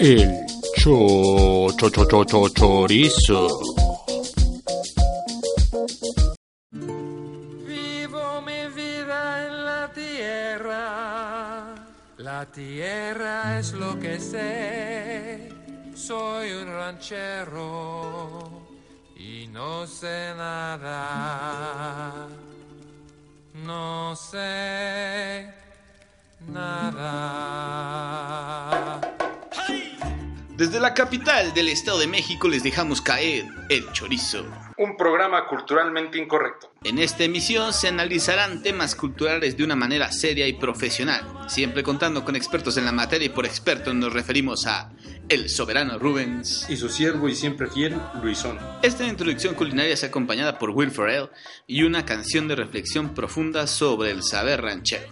El cho, cho, cho, cho, cho, chorizo. Vivo mi vida en la tierra. La tierra es lo que sé. Soy un ranchero y no sé nada. No sé nada. Desde la capital del Estado de México les dejamos caer el chorizo. Un programa culturalmente incorrecto. En esta emisión se analizarán temas culturales de una manera seria y profesional, siempre contando con expertos en la materia y por expertos nos referimos a El Soberano Rubens. Y su siervo y siempre fiel, Luisón. Esta introducción culinaria es acompañada por Will Ferrell y una canción de reflexión profunda sobre el saber ranchero.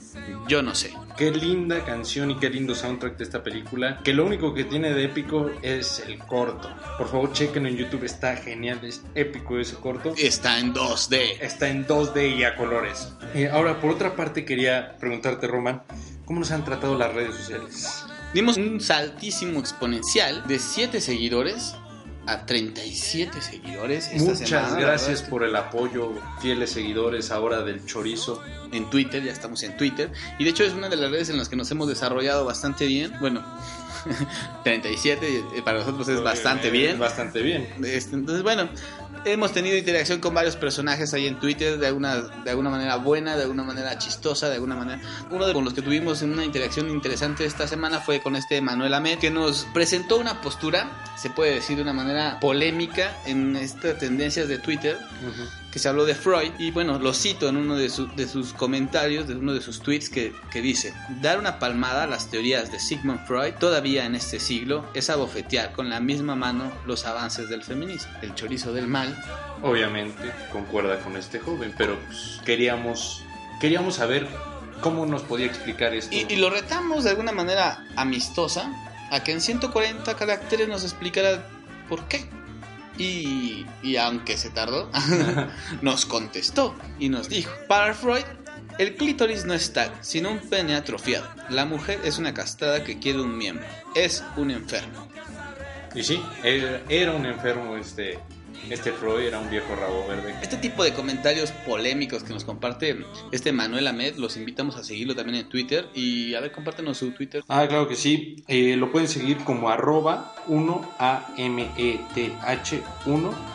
Yo no sé. Qué linda canción y qué lindo soundtrack de esta película. Que lo único que tiene de épico es el corto. Por favor, chequen en YouTube, está genial, es épico ese corto. Está en 2D. Está en 2D y a colores. Eh, ahora, por otra parte, quería preguntarte, Roman, ¿cómo nos han tratado las redes sociales? Dimos un saltísimo exponencial de 7 seguidores a 37 seguidores. Esta Muchas semana, gracias por el apoyo, fieles seguidores ahora del chorizo. En Twitter, ya estamos en Twitter. Y de hecho es una de las redes en las que nos hemos desarrollado bastante bien. Bueno, 37 eh, para nosotros es bastante Eh, bien. Bastante bien. Este, entonces, bueno, hemos tenido interacción con varios personajes ahí en Twitter de alguna, de alguna manera buena, de alguna manera chistosa, de alguna manera... Uno de con los que tuvimos una interacción interesante esta semana fue con este Manuel Ahmed, que nos presentó una postura, se puede decir de una manera polémica, en estas tendencias de Twitter, que se habló de Freud, y bueno, lo cito en uno de, su- de sus comentarios, de uno de sus tweets, que, que dice, dar una palmada a las teorías de Sigmund Freud todavía en este siglo es abofetear con la misma mano los avances del feminismo. El chorizo del mal. Obviamente concuerda con este joven, pero pues, queríamos, queríamos saber cómo nos podía explicar esto. Y, y lo retamos de alguna manera amistosa a que en 140 caracteres nos explicara por qué. Y, y aunque se tardó, nos contestó y nos dijo, para Freud, el clítoris no es tal, sino un pene atrofiado. La mujer es una castrada que quiere un miembro, es un enfermo. Y sí, era un enfermo este, este Freud, era un viejo rabo verde. Este tipo de comentarios polémicos que nos comparte este Manuel Ahmed, los invitamos a seguirlo también en Twitter y a ver, compártenos su Twitter. Ah, claro que sí. Eh, lo pueden seguir como arroba 1-A-M-E-T-H-1.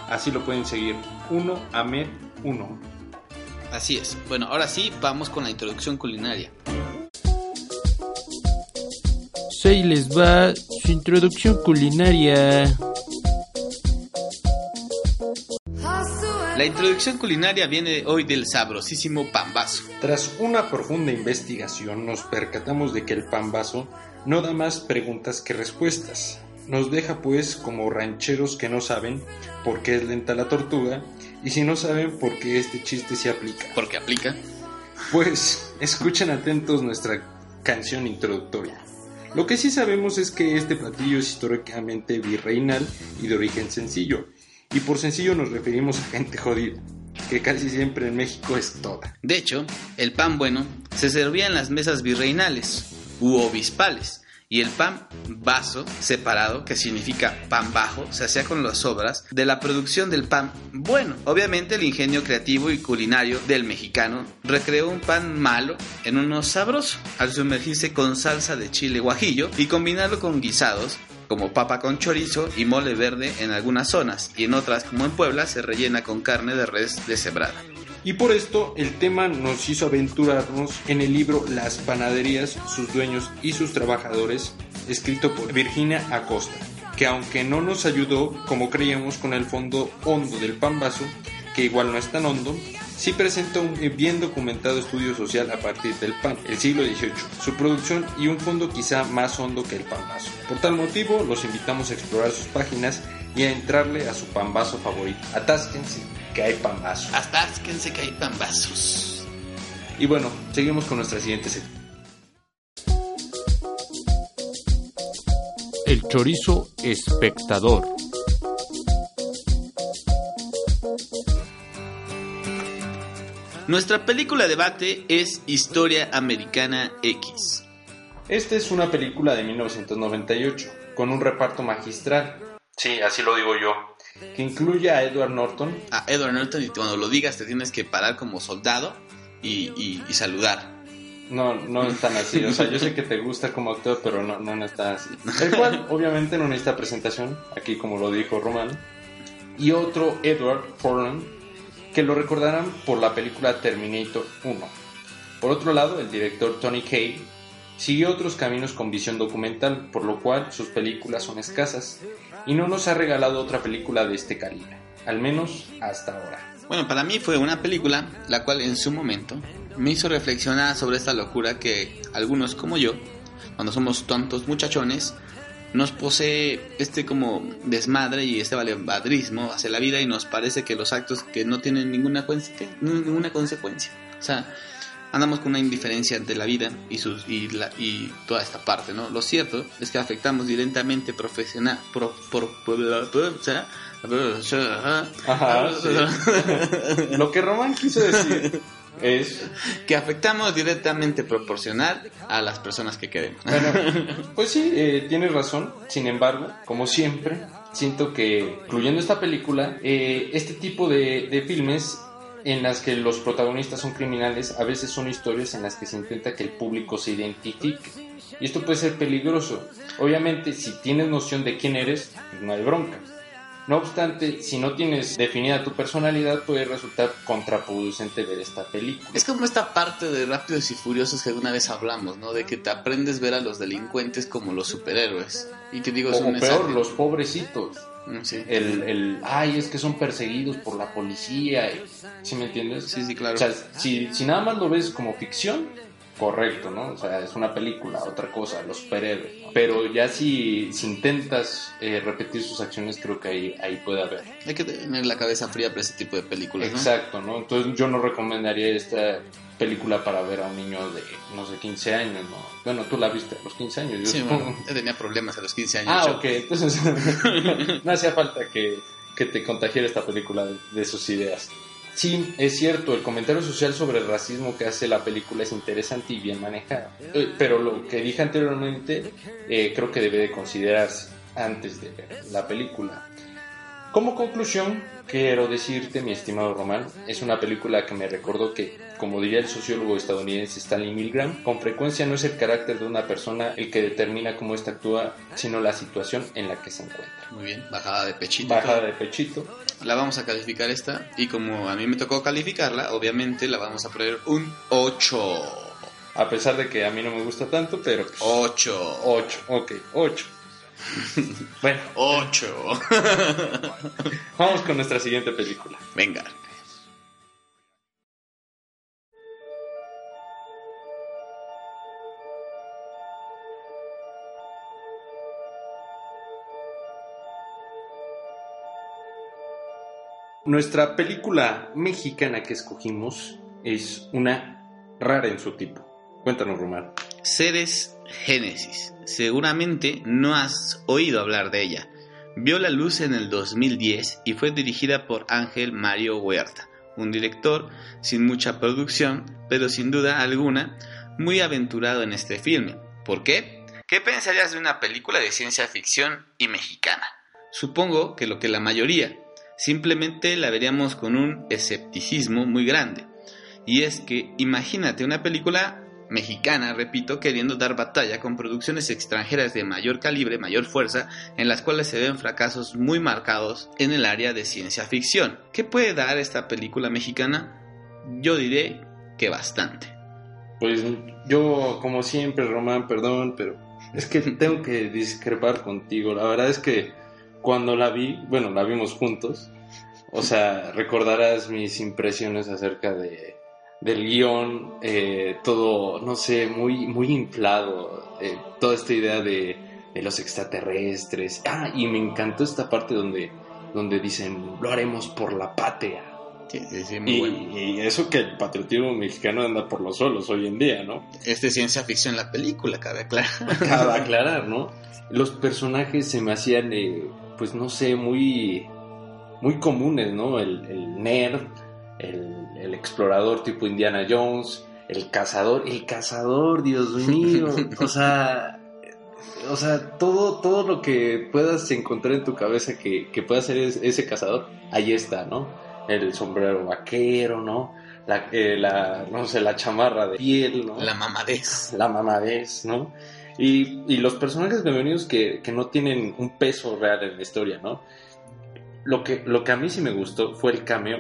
Así lo pueden seguir. 1-AMED-1. Así es. Bueno, ahora sí, vamos con la introducción culinaria. Se les va su introducción culinaria. La introducción culinaria viene hoy del sabrosísimo pambazo. Tras una profunda investigación nos percatamos de que el pambazo no da más preguntas que respuestas. Nos deja pues como rancheros que no saben por qué es lenta la tortuga y si no saben por qué este chiste se aplica. Porque aplica. Pues escuchen atentos nuestra canción introductoria. Lo que sí sabemos es que este platillo es históricamente virreinal y de origen sencillo. Y por sencillo nos referimos a gente jodida, que casi siempre en México es toda. De hecho, el pan bueno se servía en las mesas virreinales u obispales. Y el pan vaso separado, que significa pan bajo, se hacía con las obras de la producción del pan bueno. Obviamente el ingenio creativo y culinario del mexicano recreó un pan malo en uno sabroso, al sumergirse con salsa de chile guajillo y combinarlo con guisados como papa con chorizo y mole verde en algunas zonas, y en otras, como en Puebla, se rellena con carne de res deshebrada. Y por esto el tema nos hizo aventurarnos en el libro Las panaderías, sus dueños y sus trabajadores, escrito por Virginia Acosta, que aunque no nos ayudó como creíamos con el fondo hondo del pan vaso, que igual no es tan hondo, sí presenta un bien documentado estudio social a partir del pan, el siglo XVIII, su producción y un fondo quizá más hondo que el pan vaso. Por tal motivo, los invitamos a explorar sus páginas y a entrarle a su pan vaso favorito. Atásquense, que hay pan vaso. Atásquense que hay pambazos. Y bueno, seguimos con nuestra siguiente sección. El chorizo espectador. Nuestra película debate es Historia Americana X. Esta es una película de 1998, con un reparto magistral. Sí, así lo digo yo. Que incluye a Edward Norton. A Edward Norton y cuando lo digas te tienes que parar como soldado y, y- y saludar. No, no es tan así. O sea, yo sé que te gusta como actor, pero no, no, no está así. El cual, obviamente, no necesita presentación, aquí como lo dijo Román. Y otro, Edward Furlong, que lo recordarán por la película Terminator 1. Por otro lado, el director Tony Kaye siguió otros caminos con visión documental, por lo cual sus películas son escasas y no nos ha regalado otra película de este calibre, al menos hasta ahora. Bueno, para mí fue una película la cual en su momento me hizo reflexionar sobre esta locura que algunos como yo, cuando somos tontos muchachones, nos posee este como desmadre y este valebadrismo hacia la vida y nos parece que los actos que no tienen ninguna, ninguna consecuencia. O sea, andamos con una indiferencia ante la vida y, sus, y, la- y toda esta parte, ¿no? Lo cierto es que afectamos directamente profesional... Pro, por, por- ¿será? Ajá, sí. Lo que Román quiso decir es que afectamos directamente proporcional a las personas que queremos. Bueno, pues sí, eh, tienes razón. Sin embargo, como siempre, siento que, incluyendo esta película, eh, este tipo de, de filmes en las que los protagonistas son criminales, a veces son historias en las que se intenta que el público se identifique. Y esto puede ser peligroso. Obviamente, si tienes noción de quién eres, pues no hay bronca. No obstante, si no tienes definida tu personalidad, puede resultar contraproducente ver esta película. Es como esta parte de Rápidos y Furiosos que alguna vez hablamos, ¿no? De que te aprendes ver a los delincuentes como los superhéroes. Y que digo, es un peor, los pobrecitos. Mm, Sí. el, el, ay, es que son perseguidos por la policía. ¿Sí me entiendes? Sí, sí, claro. O sea, si, si nada más lo ves como ficción, correcto, ¿no? O sea, es una película, otra cosa, los superhéroes. Pero ya si, si intentas eh, repetir sus acciones, creo que ahí, ahí puede haber. Hay que tener la cabeza fría para ese tipo de películas, ¿no? Exacto, ¿no? Entonces yo no recomendaría esta película para ver a un niño de, no sé, 15 años, ¿no? Bueno, tú la viste a los 15 años, yo Sí, supongo. bueno, yo tenía problemas a los 15 años. Ah, yo. ok, entonces no hacía falta que, que te contagiara esta película de, de sus ideas. Sí, es cierto, el comentario social sobre el racismo que hace la película es interesante y bien manejado. Eh, Pero lo que dije anteriormente eh, creo que debe de considerarse antes de ver la película. Como conclusión, quiero decirte, mi estimado Román, es una película que me recordó que, como diría el sociólogo estadounidense Stanley Milgram, con frecuencia no es el carácter de una persona el que determina cómo ésta actúa, sino la situación en la que se encuentra. Muy bien, bajada de pechito. Bajada de pechito. La vamos a calificar esta. Y como a mí me tocó calificarla, obviamente la vamos a poner un 8. A pesar de que a mí no me gusta tanto, pero... pues, 8. 8, ok, 8. bueno, 8. vamos con nuestra siguiente película. Venga. Nuestra película mexicana que escogimos es una rara en su tipo. Cuéntanos, Román. Ceres Génesis. Seguramente no has oído hablar de ella. Vio la luz en el 2010 y fue dirigida por Ángel Mario Huerta, un director sin mucha producción, pero sin duda alguna muy aventurado en este filme. ¿Por qué? ¿Qué pensarías de una película de ciencia ficción y mexicana? Supongo que lo que la mayoría, simplemente la veríamos con un escepticismo muy grande. Y es que imagínate una película mexicana, repito, queriendo dar batalla con producciones extranjeras de mayor calibre, mayor fuerza, en las cuales se ven fracasos muy marcados en el área de ciencia ficción. ¿Qué puede dar esta película mexicana? Yo diré que bastante. Pues yo, como siempre, Román, perdón, pero es que tengo que discrepar contigo. La verdad es que cuando la vi, bueno, la vimos juntos, o sea, recordarás mis impresiones acerca de, del guion, eh, todo, no sé, muy, muy inflado, eh, toda esta idea de, de los extraterrestres. Ah, y me encantó esta parte donde, donde dicen, lo haremos por la patria. Sí, sí, muy Y, bueno. y eso que el patriotismo mexicano anda por los solos hoy en día, ¿no? Es de ciencia ficción la película, cabe aclarar. Acaba de aclarar, ¿no? Los personajes se me hacían, eh, pues no sé, muy, muy comunes, ¿no? El, el nerd, el, el explorador tipo Indiana Jones, El cazador, el cazador, Dios mío. O sea, o sea, todo, todo lo que puedas encontrar en tu cabeza que, que pueda ser es- ese cazador, ahí está, ¿no? El sombrero vaquero, ¿no? La, eh, la, no sé, la chamarra de piel, ¿no? La mamadez. la mamadez, ¿no? Y, y los personajes femeninos que, que no tienen un peso real en la historia, ¿no? Lo que, lo que a mí sí me gustó fue el cameo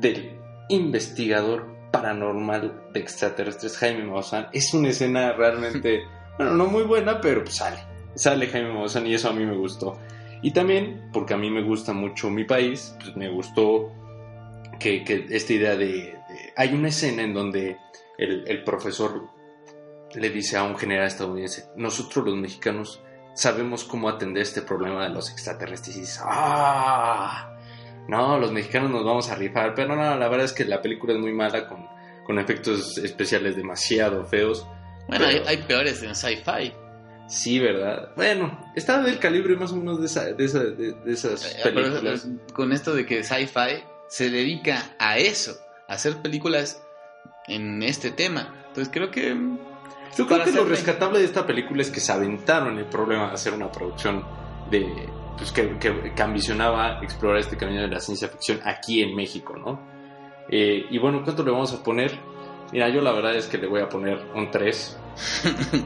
del investigador paranormal de extraterrestres, Jaime Maussan. Es una escena realmente, bueno, no muy buena, pero pues sale. Sale Jaime Maussan y eso a mí me gustó. Y también, porque a mí me gusta mucho mi país, pues me gustó que, que esta idea de, de- Hay una escena en donde el, el profesor le dice a un general estadounidense, nosotros los mexicanos sabemos cómo atender este problema de los extraterrestres. Y dices, ¡ah! No, los mexicanos nos vamos a rifar. Pero no, la verdad es que la película es muy mala con, con efectos especiales demasiado feos. Bueno, hay, Pero- hay peores en sci-fi. Sí, ¿verdad? Bueno, está del calibre más o menos de, esa- de, esa- de- de esas Eh, pero, películas. eh, con esto de que sci-fi se dedica a eso, a hacer películas en este tema. Entonces creo que mm, Yo creo que lo rescatable de esta película es que se aventaron el problema de hacer una producción de pues, que, que- que ambicionaba explorar este camino de la ciencia ficción aquí en México, ¿no? Eh, y bueno, ¿cuánto le vamos a poner? Mira, yo la verdad es que le voy a poner un 3.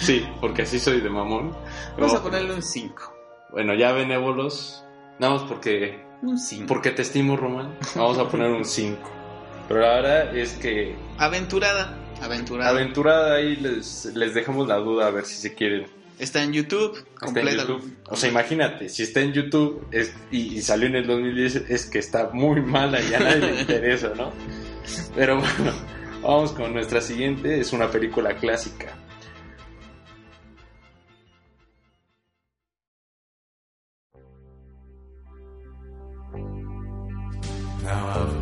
Sí, porque así soy de mamón. vamos No, a ponerle un 5. Bueno, ya benévolos. Nada más porque, Un 5. porque te estimo, Román. Vamos a poner un 5. Pero la verdad es que Aventurada. Aventurada. aventurada ahí les, les dejamos la duda a ver si se quieren Está en YouTube. Está en completa. YouTube. O sea, imagínate, si está en YouTube es- y, y salió en el 2010, es que está muy mala y a nadie le interesa, ¿no? Pero bueno, vamos con nuestra siguiente. Es una película clásica. Now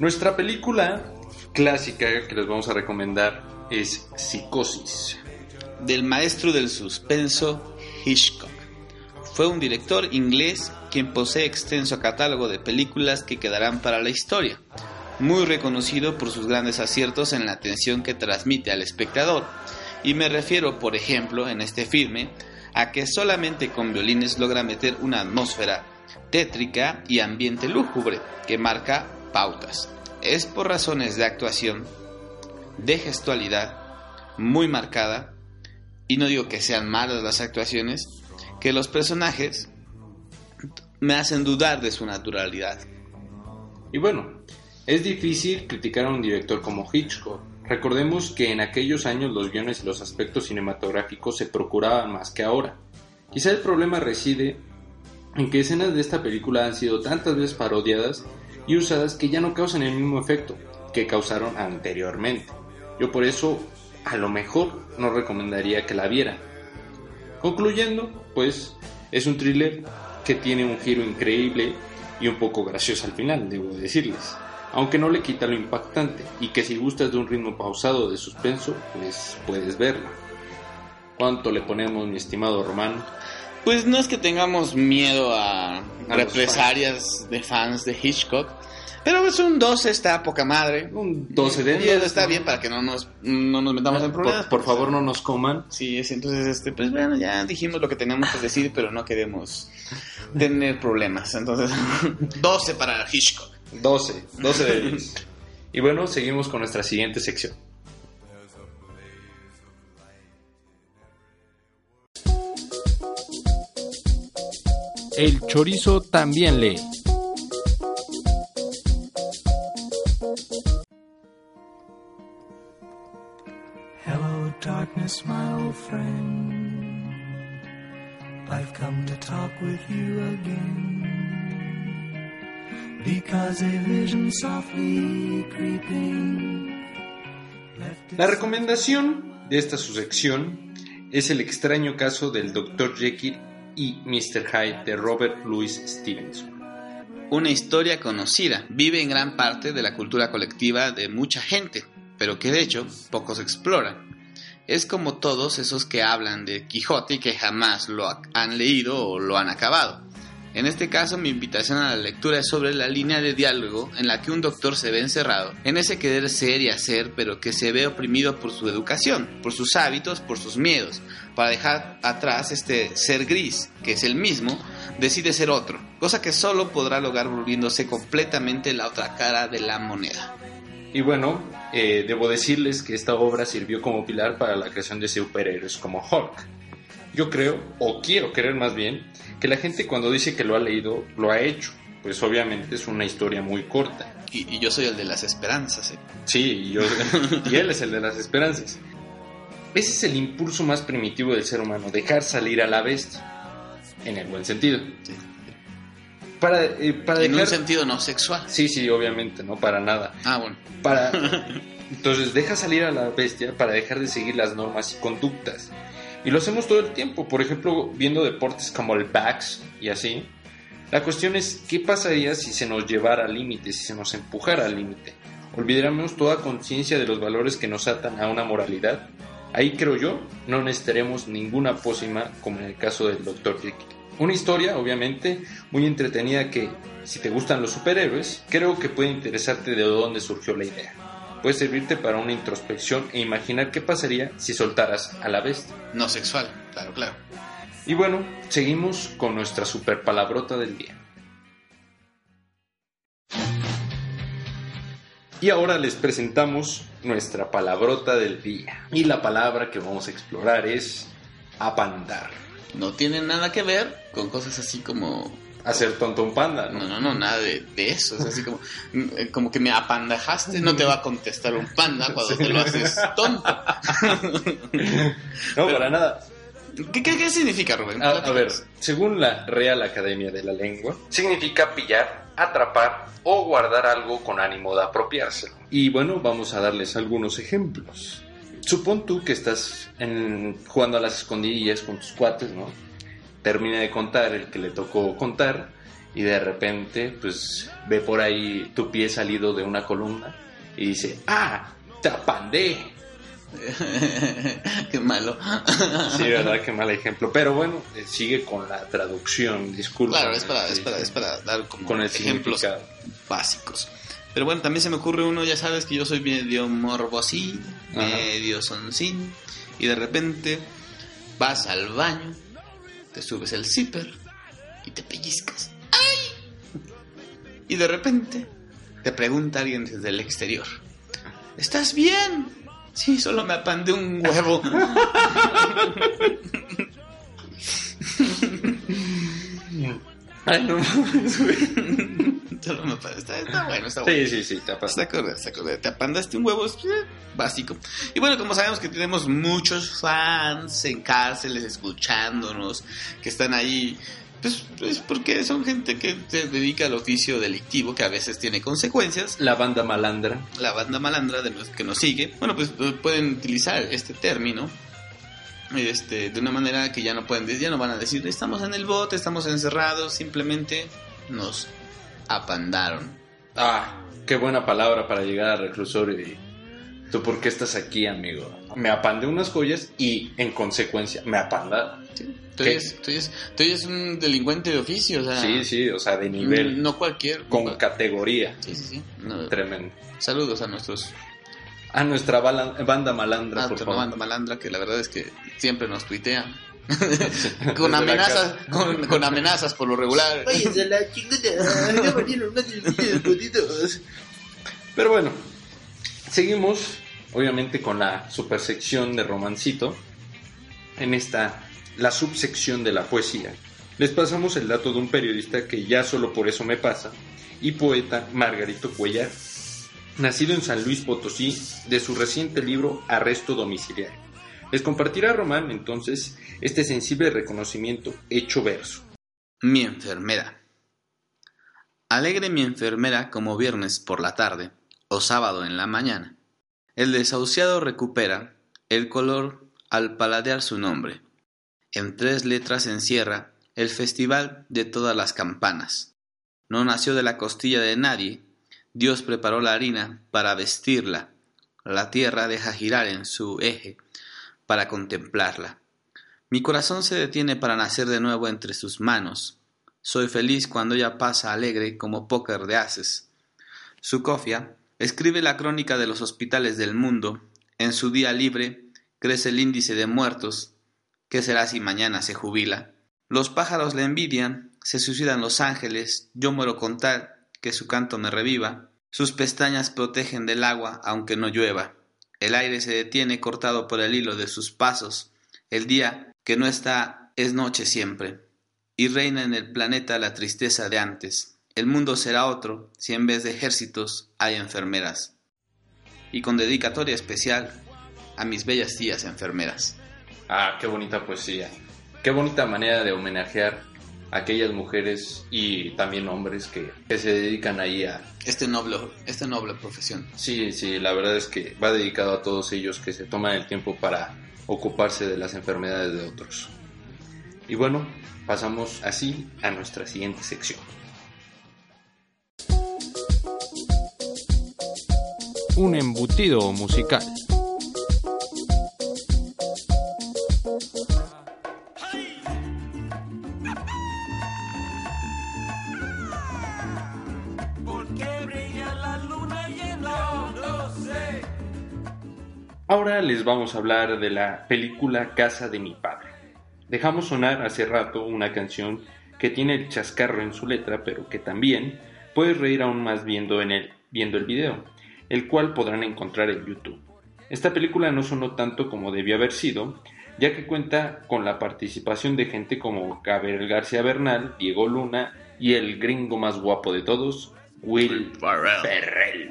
Nuestra película clásica que les vamos a recomendar es Psicosis. Del maestro del suspenso Hitchcock. Fue un director inglés quien posee extenso catálogo de películas que quedarán para la historia, muy reconocido por sus grandes aciertos en la atención que transmite al espectador. Y me refiero, por ejemplo, en este filme, a que solamente con violines logra meter una atmósfera tétrica y ambiente lúgubre que marca pautas. Es por razones de actuación, de gestualidad muy marcada, y no digo que sean malas las actuaciones, que los personajes me hacen dudar de su naturalidad. Y bueno, es difícil criticar a un director como Hitchcock. Recordemos que en aquellos años los guiones y los aspectos cinematográficos se procuraban más que ahora. Quizá el problema reside en que escenas de esta película han sido tantas veces parodiadas y usadas que ya no causan el mismo efecto que causaron anteriormente. Yo por eso a lo mejor no recomendaría que la vieran. Concluyendo, pues es un thriller que tiene un giro increíble y un poco gracioso al final, debo decirles. Aunque no le quita lo impactante y que si gustas de un ritmo pausado de suspenso, pues puedes verla. ¿Cuánto le ponemos, mi estimado Román? Pues no es que tengamos miedo a, represalias de fans de Hitchcock, pero es un 12 está poca madre. Un 12 de 10. 10 está bien para que no nos, no nos metamos en problemas. Por, por favor, no nos coman. Sí, es, entonces, este, pues bueno, ya dijimos lo que tenemos que decir, pero no queremos tener problemas. Entonces, 12 para Hitchcock. 12, 12 de 10. Y bueno, seguimos con nuestra siguiente sección. El chorizo también lee. Hello, darkness, my old friend. I've come to talk with you again. Because a vision softly creeping La recomendación de esta subsección es el extraño caso del Dr. Jekyll y Mr. Hyde de Robert Louis Stevenson. una historia conocida, vive en gran parte de la cultura colectiva de mucha gente, pero que de hecho pocos exploran. Es como todos esos que hablan de Quijote y que jamás lo ha- han leído o lo han acabado. En este caso, mi invitación a la lectura es sobre la línea de diálogo en la que un doctor se ve encerrado en ese querer ser y hacer, pero que se ve oprimido por su educación, por sus hábitos, por sus miedos, para dejar atrás este ser gris, que es el mismo, decide ser otro, cosa que solo podrá lograr volviéndose completamente la otra cara de la moneda. Y bueno, eh, debo decirles que esta obra sirvió como pilar para la creación de superhéroes como Hulk. Yo creo, o quiero creer más bien, que la gente cuando dice que lo ha leído, lo ha hecho. Pues obviamente es una historia muy corta. Y, y yo soy el de las esperanzas. ¿eh? Sí, y, yo, y él es el de las esperanzas. Ese es el impulso más primitivo del ser humano, dejar salir a la bestia. En el buen sentido. Sí. Para, eh, para En un sentido no sexual. Sí, sí, obviamente, no para nada. Ah, bueno. Para... Entonces deja salir a la bestia para dejar de seguir las normas y conductas. Y lo hacemos todo el tiempo, por ejemplo, viendo deportes como el PAX y así. La cuestión es, ¿qué pasaría si se nos llevara al límite, si se nos empujara al límite? ¿Olvidaríamos toda conciencia de los valores que nos atan a una moralidad? Ahí creo yo, no necesitaremos ninguna pócima como en el caso del Dr. Jekyll. Una historia, obviamente, muy entretenida que, si te gustan los superhéroes, creo que puede interesarte de dónde surgió la idea. Puede servirte para una introspección e imaginar qué pasaría si soltaras a la bestia. No sexual, claro, claro. Y bueno, seguimos con nuestra super palabrota del día. Y ahora les presentamos nuestra palabrota del día. Y la palabra que vamos a explorar es apandar. No tiene nada que ver con cosas así como... Hacer tonto un panda, ¿no? No, no, no, nada de, de eso. Es así como, mm, como que me apandajaste. No te va a contestar un panda cuando te lo haces tonto. No, para nada. ¿Qué, qué, qué significa, Rubén? A, a ver, según la Real Academia de la Lengua, significa pillar, atrapar o guardar algo con ánimo de apropiárselo. Y bueno, vamos a darles algunos ejemplos. Supón tú que estás en- jugando a las escondidillas con tus cuates, ¿no? Termina de contar el que le tocó contar y de repente, pues, ve por ahí tu pie salido de una columna y dice, ¡ah! ¡Te apandé! qué malo. Sí, verdad, qué mal ejemplo. Pero bueno, eh, sigue con la traducción, disculpa. Claro, es para, es para, es para dar como Con el ejemplos básicos. Pero bueno, también se me ocurre uno, ya sabes que yo soy medio morbosín, Ajá. medio soncín, y de repente vas al baño, te subes el zipper y te pellizcas. ¡Ay! Y de repente te pregunta alguien desde el exterior, ¿estás bien? Sí, solo me apandé un huevo. Ay, no mames, güey. Está, está bueno, está bueno. Sí, sí, sí, te pasado. Está correcto, está correcto. Te apandaste un huevo, eh, básico. Y bueno, como sabemos que tenemos muchos fans en cárceles escuchándonos, que están ahí, pues, pues porque son gente que se dedica al oficio delictivo, que a veces tiene consecuencias. La banda malandra. La banda malandra de los que nos sigue, bueno, pues pueden utilizar este término. Este, de una manera que ya no pueden decir, ya no van a decir, estamos en el bote, estamos encerrados, simplemente nos apandaron. Ah, qué buena palabra para llegar al reclusorio y... ¿Tú por qué estás aquí, amigo? Me apandé unas joyas y, en consecuencia, me apandaron. Sí, tú, eres, tú, eres, tú eres un delincuente de oficio, o sea, Sí, sí, o sea, de nivel. no cualquier. Con categoría. Sí, sí, sí. No, Tremendo. saludos a nuestros A nuestra bala- banda malandra, a por nuestra favor. banda malandra que la verdad es que siempre nos tuitea. con Desde la amenazas, con, con amenazas por lo regular. Pero bueno, seguimos obviamente con la supersección de romancito. En esta, la subsección de la poesía. Les pasamos el dato de un periodista que ya solo por eso me pasa, y poeta Margarito Cuellar, nacido en San Luis Potosí, de su reciente libro Arresto Domiciliario. Les compartirá Román entonces este sensible reconocimiento hecho verso. Mi enfermera. Alegre mi enfermera como viernes por la tarde o sábado en la mañana. El desahuciado recupera el color al paladear su nombre. En tres letras encierra el festival de todas las campanas. No nació de la costilla de nadie. Dios preparó la harina para vestirla. La tierra deja girar en su eje para contemplarla. Mi corazón se detiene para nacer de nuevo entre sus manos. Soy feliz cuando ella pasa alegre como póker de haces. Sukofia escribe la crónica de los hospitales del mundo. En su día libre crece el índice de muertos. ¿Qué será si mañana se jubila? Los pájaros le envidian, se suicidan los ángeles, yo muero con tal que su canto me reviva. Sus pestañas protegen del agua aunque no llueva. El aire se detiene cortado por el hilo de sus pasos. El día que no está es noche siempre. Y reina en el planeta la tristeza de antes. El mundo será otro si en vez de ejércitos hay enfermeras. Y con dedicatoria especial a mis bellas tías enfermeras. Ah, qué bonita poesía. Qué bonita manera de homenajear aquellas mujeres y también hombres que, que se dedican ahí a... Este noble, esta noble profesión. Sí, sí, la verdad es que va dedicado a todos ellos que se toman el tiempo para ocuparse de las enfermedades de otros. Y bueno, pasamos así a nuestra siguiente sección. Un embutido musical. Ahora les vamos a hablar de la película Casa de mi padre. Dejamos sonar hace rato una canción que tiene el chascarro en su letra, pero que también puedes reír aún más viendo, en el, viendo el video, el cual podrán encontrar en YouTube. Esta película no sonó tanto como debió haber sido, ya que cuenta con la participación de gente como Gabriel García Bernal, Diego Luna y el gringo más guapo de todos, Will Ferrell.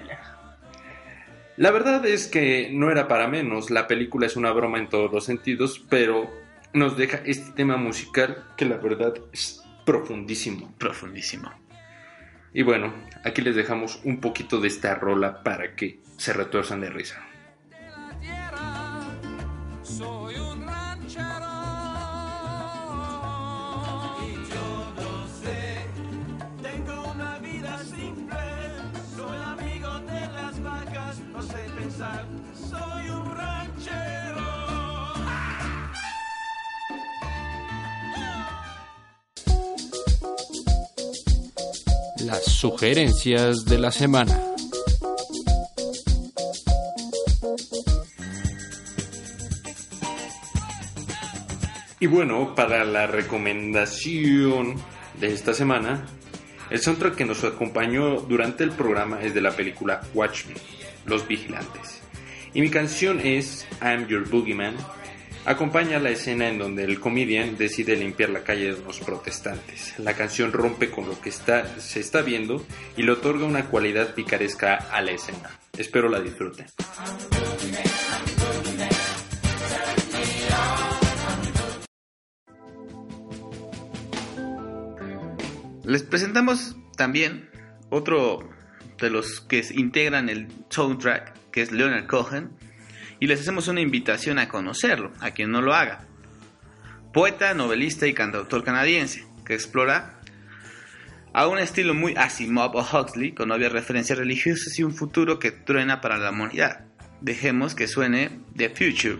La verdad es que no era para menos, la película es una broma en todos los sentidos, pero nos deja este tema musical que la verdad es profundísimo. Profundísimo. Y bueno, aquí les dejamos un poquito de esta rola para que se retuerzan de risa. Las sugerencias de la semana. Y bueno, para la recomendación de esta semana, el soundtrack que nos acompañó durante el programa es de la película Watchmen, Los Vigilantes. Y mi canción es I'm Your Boogeyman. Acompaña la escena en donde el comedian decide limpiar la calle de unos protestantes. La canción rompe con lo que se está viendo y le otorga una cualidad picaresca a la escena. Espero la disfruten. Les presentamos también otro de los que integran el soundtrack, que es Leonard Cohen, y les hacemos una invitación a conocerlo, a quien no lo haga. Poeta, novelista y cantautor canadiense, que explora a un estilo muy Asimov o Huxley, con obvias referencias religiosas y un futuro que truena para la humanidad. Dejemos que suene The Future.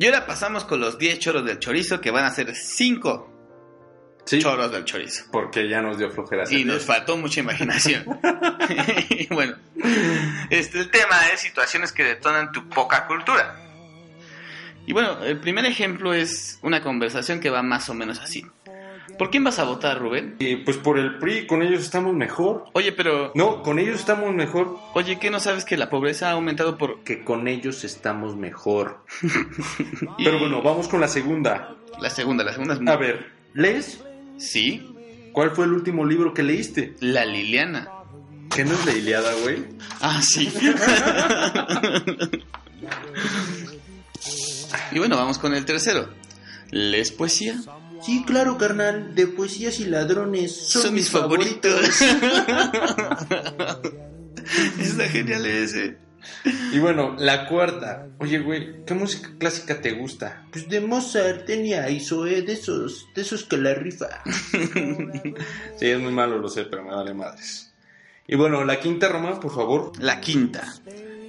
Y ahora pasamos con los 10 choros del chorizo, que van a ser 5 Sí, choros del chorizo. porque ya nos dio flojera. Y nos faltó mucha imaginación. Bueno, este, el tema es situaciones que detonan tu poca cultura. Y bueno, el primer ejemplo es una conversación que va más o menos así. ¿Por quién vas a votar, Rubén? Y pues por el PRI, con ellos estamos mejor. Oye, pero... No, con ellos estamos mejor. Oye, ¿qué no sabes que la pobreza ha aumentado por Que con ellos estamos mejor. Y- Pero bueno, vamos con la segunda. la segunda? La segunda es... A ver, ¿lees? Sí, ¿Cuál fue el último libro que leíste? la Liliana. ¿Qué no es la Iliada, güey? Ah, sí. Y bueno, vamos con el tercero. ¿Les poesía? Sí, claro, carnal. De poesías y ladrones Son, mis favoritos. Está genial ese. Y bueno, la cuarta. Oye, güey, ¿qué música clásica te gusta? Pues de Mozart tenía Isoe, de esos, de esos que la rifa. sí, es muy malo, lo sé, pero me vale madres. Y bueno, la quinta, Roma, por favor. La quinta.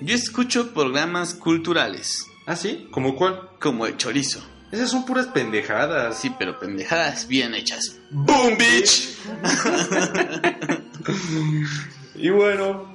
Yo escucho programas culturales, ¿Ah, sí? ¿Cómo cuál? como el chorizo. Esas son puras pendejadas. Sí, pero pendejadas bien hechas. ¡Boom, bitch! Y bueno,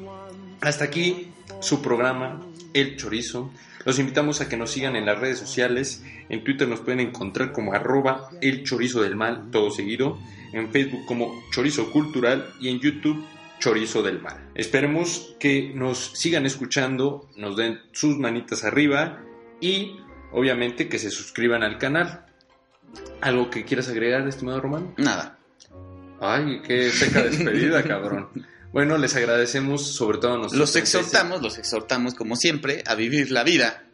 hasta aquí su programa, El Chorizo. Los invitamos a que nos sigan en las redes sociales. En Twitter nos pueden encontrar como arroba el chorizo del mal, todo seguido. En Facebook como Chorizo Cultural y en YouTube Chorizo del Mal. Esperemos que nos sigan escuchando, nos den sus manitas arriba y obviamente que se suscriban al canal. ¿Algo que quieras agregar, estimado Román? Nada. Ay, qué seca despedida, cabrón. Bueno, les agradecemos sobre todo a nuestros Los 36. exhortamos, los exhortamos como siempre a vivir la vida.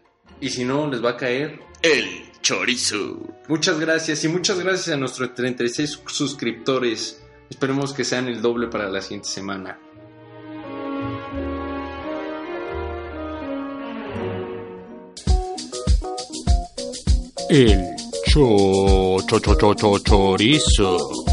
Y si no, les va a caer. El chorizo. Muchas gracias y muchas gracias a nuestros 36 suscriptores. Esperemos que sean el doble para la siguiente semana. El cho, cho, cho, cho, cho, chorizo.